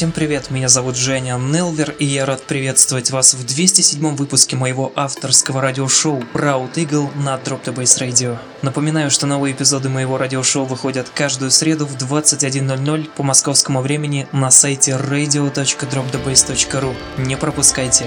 Всем привет, меня зовут Женя Нелвер, и я рад приветствовать вас в 207 выпуске моего авторского радиошоу Proud Eagle на Drop the Bass Radio. Напоминаю, что новые эпизоды моего радиошоу выходят каждую среду в 21.00 по московскому времени на сайте radio.dropthebase.ru. Не пропускайте.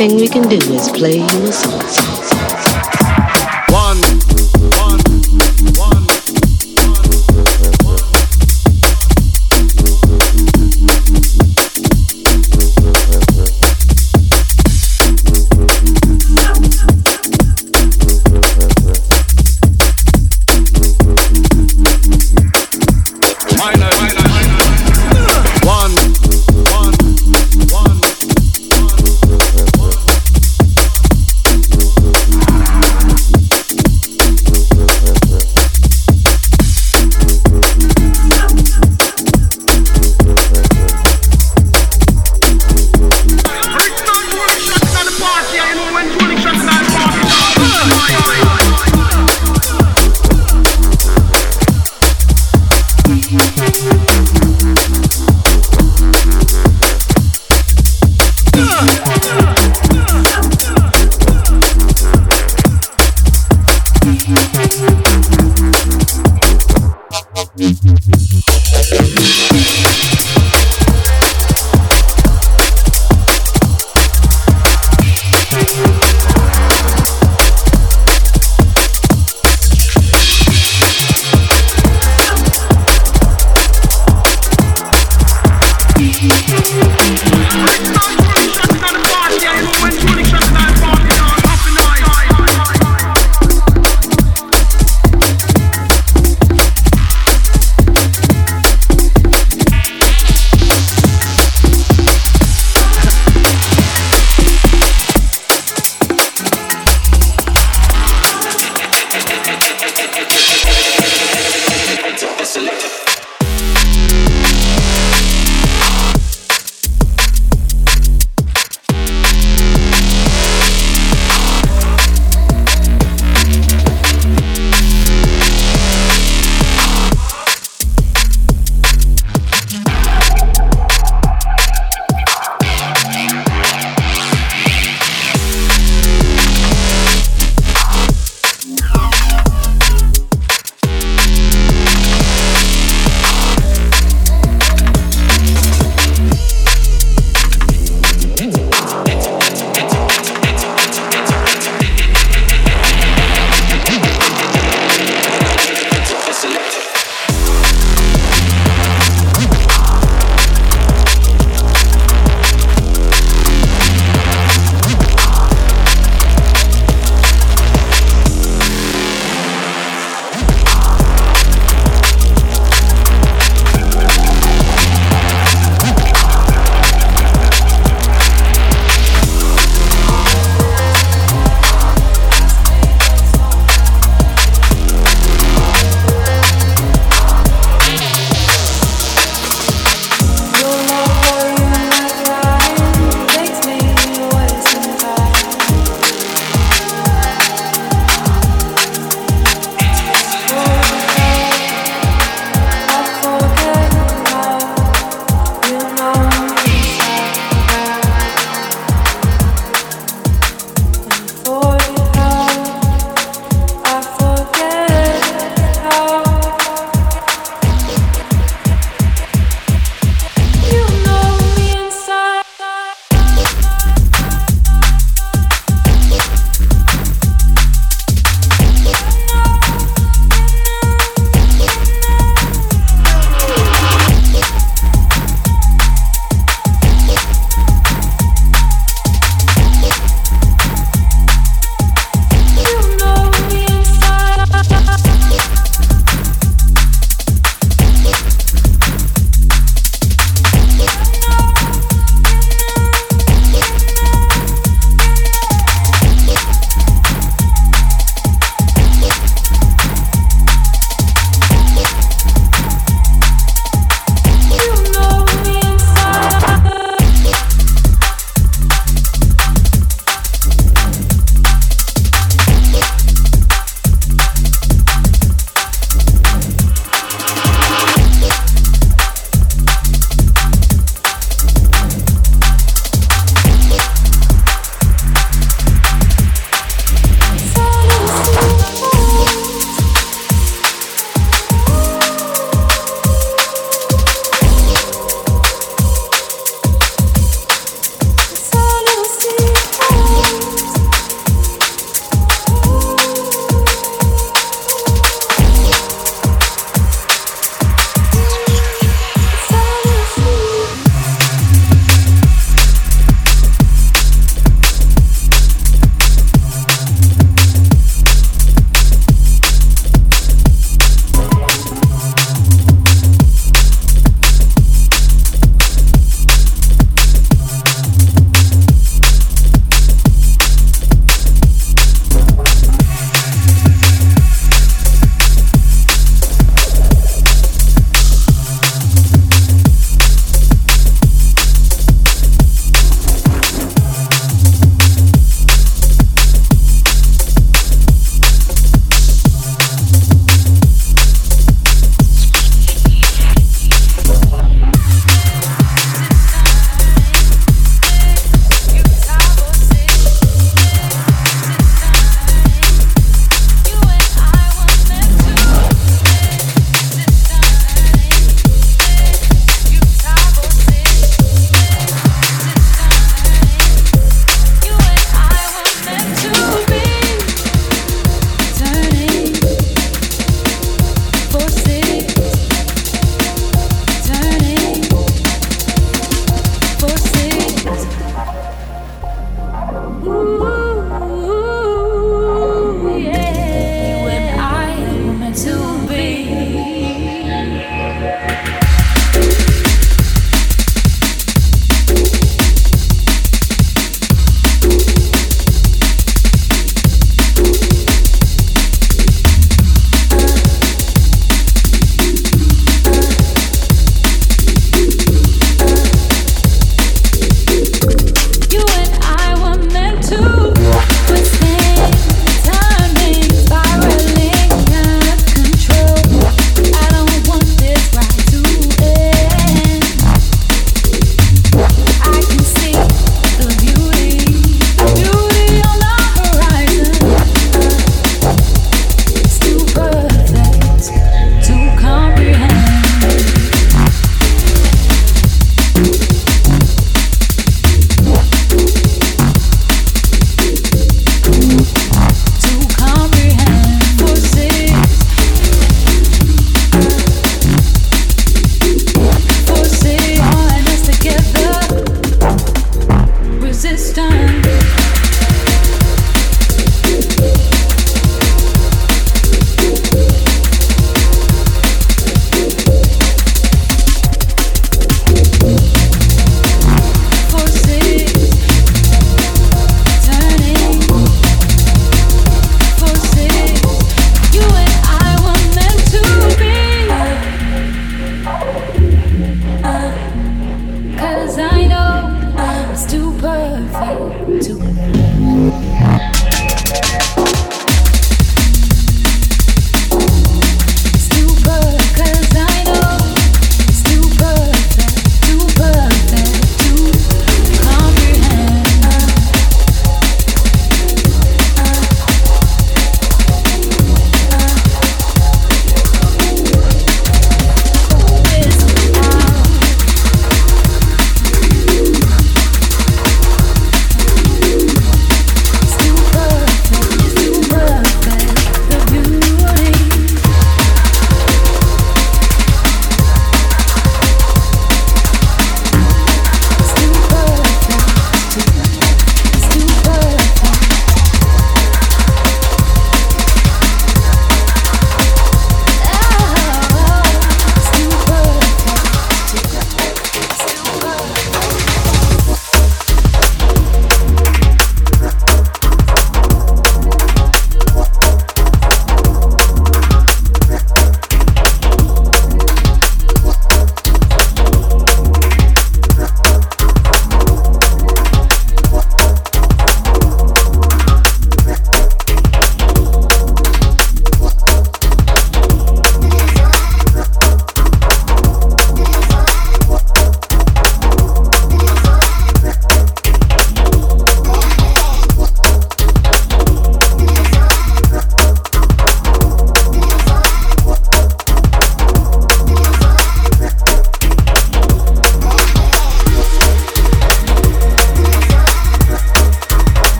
thing we can do is play you a song.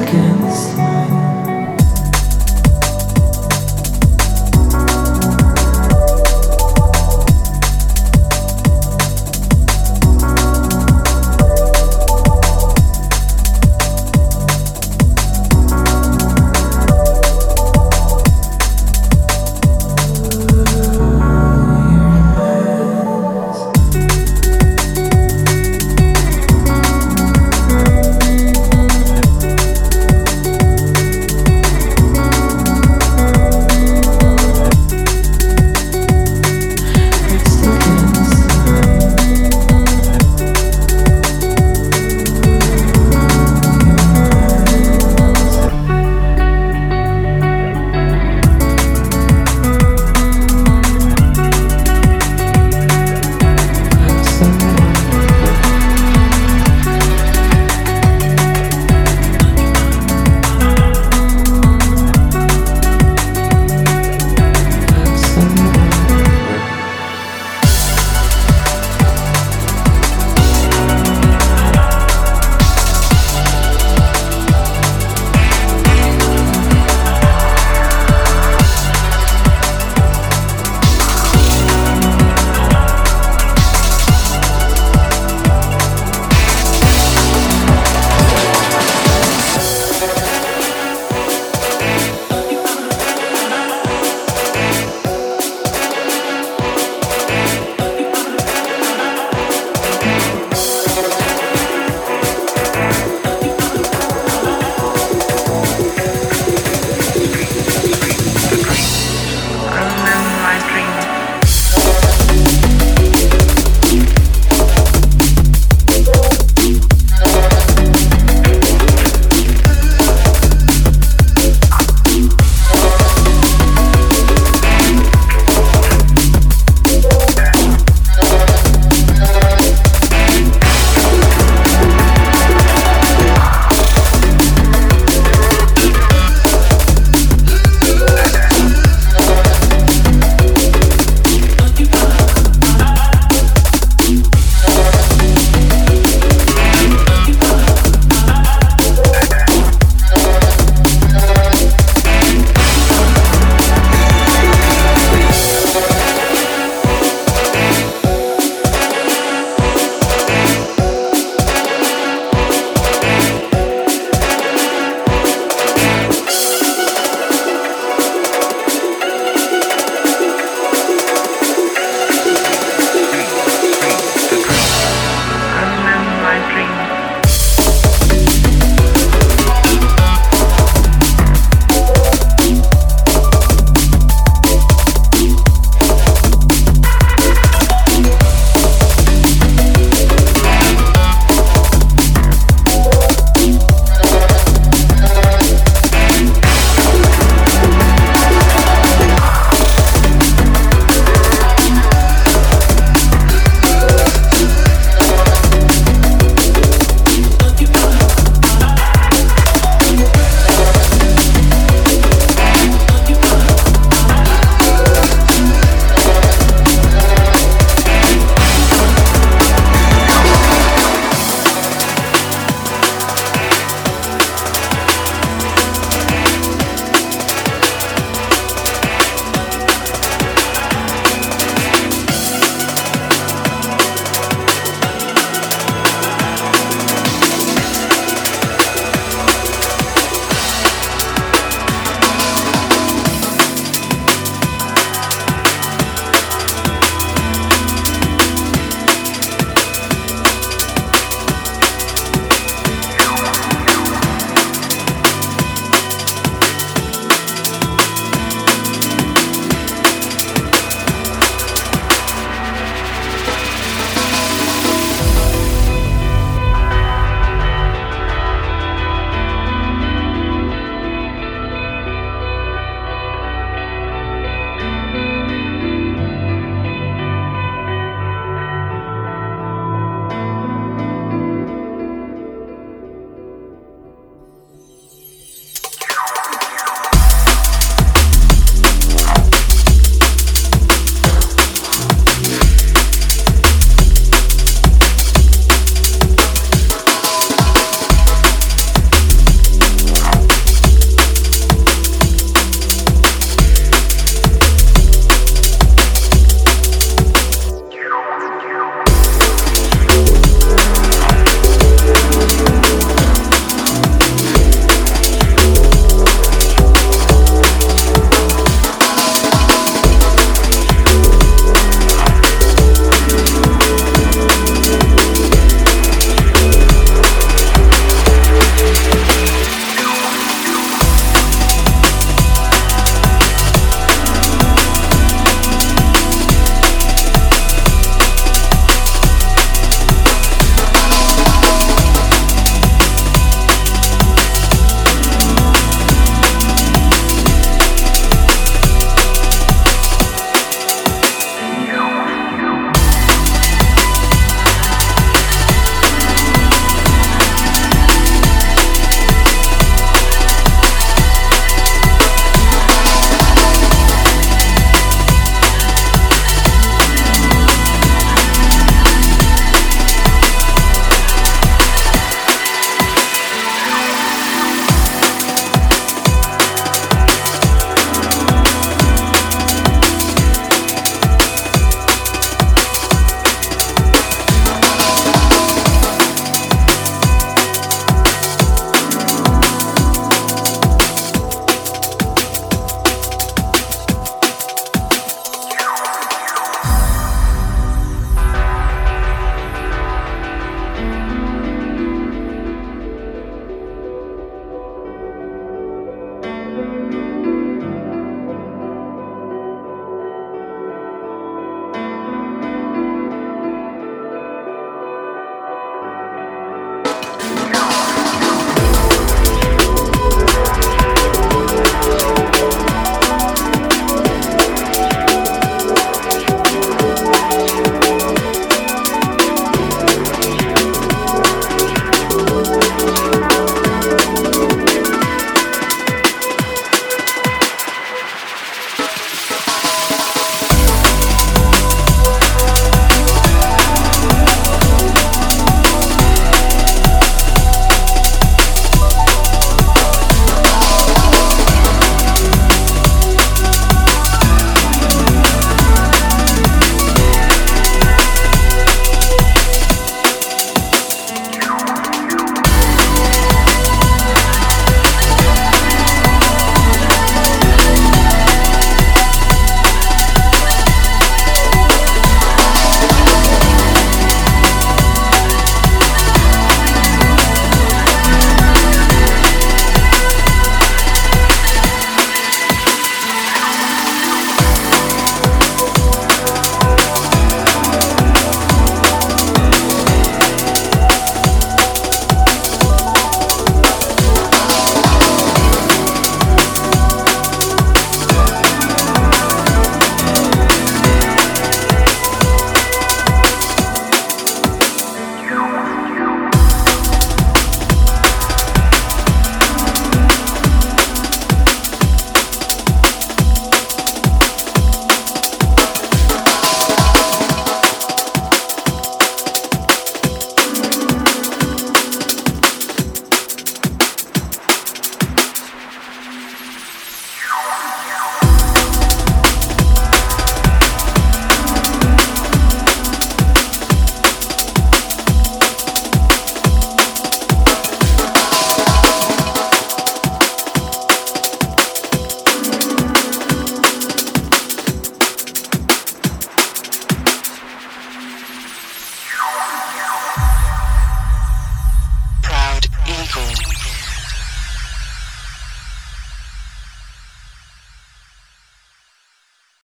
again.